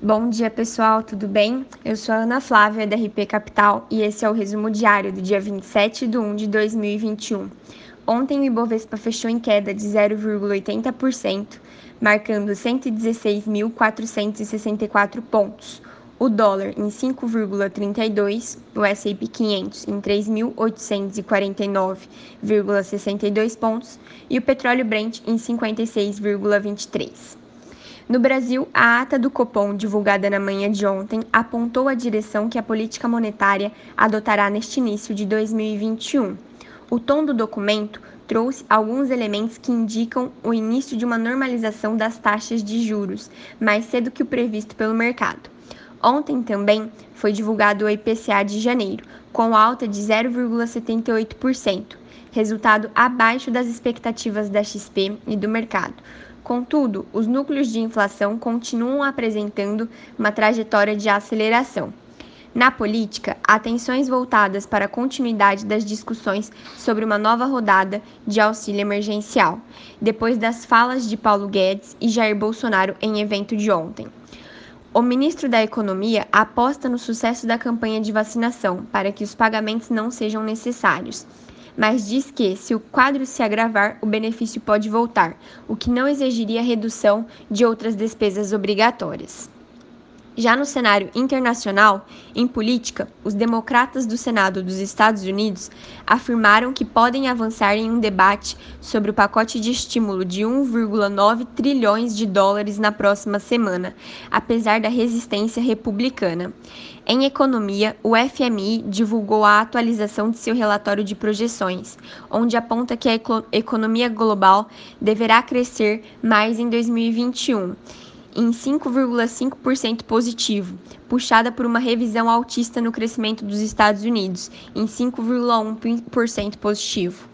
Bom dia, pessoal, tudo bem? Eu sou a Ana Flávia, da RP Capital, e esse é o resumo diário do dia 27 de 1 de 2021. Ontem o Ibovespa fechou em queda de 0,80%, marcando 116.464 pontos. O dólar em 5,32, o S&P 500 em 3.849,62 pontos e o petróleo Brent em 56,23. No Brasil, a ata do Copom, divulgada na manhã de ontem, apontou a direção que a política monetária adotará neste início de 2021. O tom do documento trouxe alguns elementos que indicam o início de uma normalização das taxas de juros, mais cedo que o previsto pelo mercado. Ontem também foi divulgado o IPCA de janeiro, com alta de 0,78%, resultado abaixo das expectativas da XP e do mercado, Contudo, os núcleos de inflação continuam apresentando uma trajetória de aceleração. Na política, há tensões voltadas para a continuidade das discussões sobre uma nova rodada de auxílio emergencial, depois das falas de Paulo Guedes e Jair Bolsonaro em evento de ontem. O ministro da Economia aposta no sucesso da campanha de vacinação para que os pagamentos não sejam necessários mas diz que, se o quadro se agravar, o benefício pode voltar, o que não exigiria redução de outras despesas obrigatórias. Já no cenário internacional, em política, os democratas do Senado dos Estados Unidos afirmaram que podem avançar em um debate sobre o pacote de estímulo de 1,9 trilhões de dólares na próxima semana, apesar da resistência republicana. Em economia, o FMI divulgou a atualização de seu relatório de projeções, onde aponta que a economia global deverá crescer mais em 2021 em 5,5% positivo, puxada por uma revisão altista no crescimento dos Estados Unidos, em 5,1% positivo.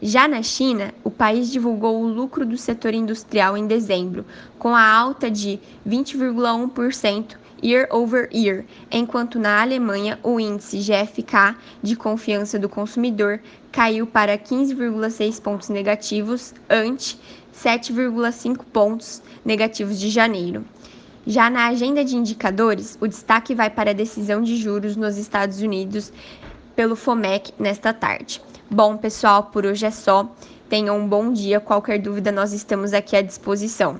Já na China, o país divulgou o lucro do setor industrial em dezembro, com a alta de 20,1% year over year, enquanto na Alemanha o índice GFK de confiança do consumidor caiu para 15,6 pontos negativos ante 7,5 pontos negativos de janeiro. Já na agenda de indicadores, o destaque vai para a decisão de juros nos Estados Unidos pelo FOMEC nesta tarde. Bom, pessoal, por hoje é só. Tenham um bom dia. Qualquer dúvida, nós estamos aqui à disposição.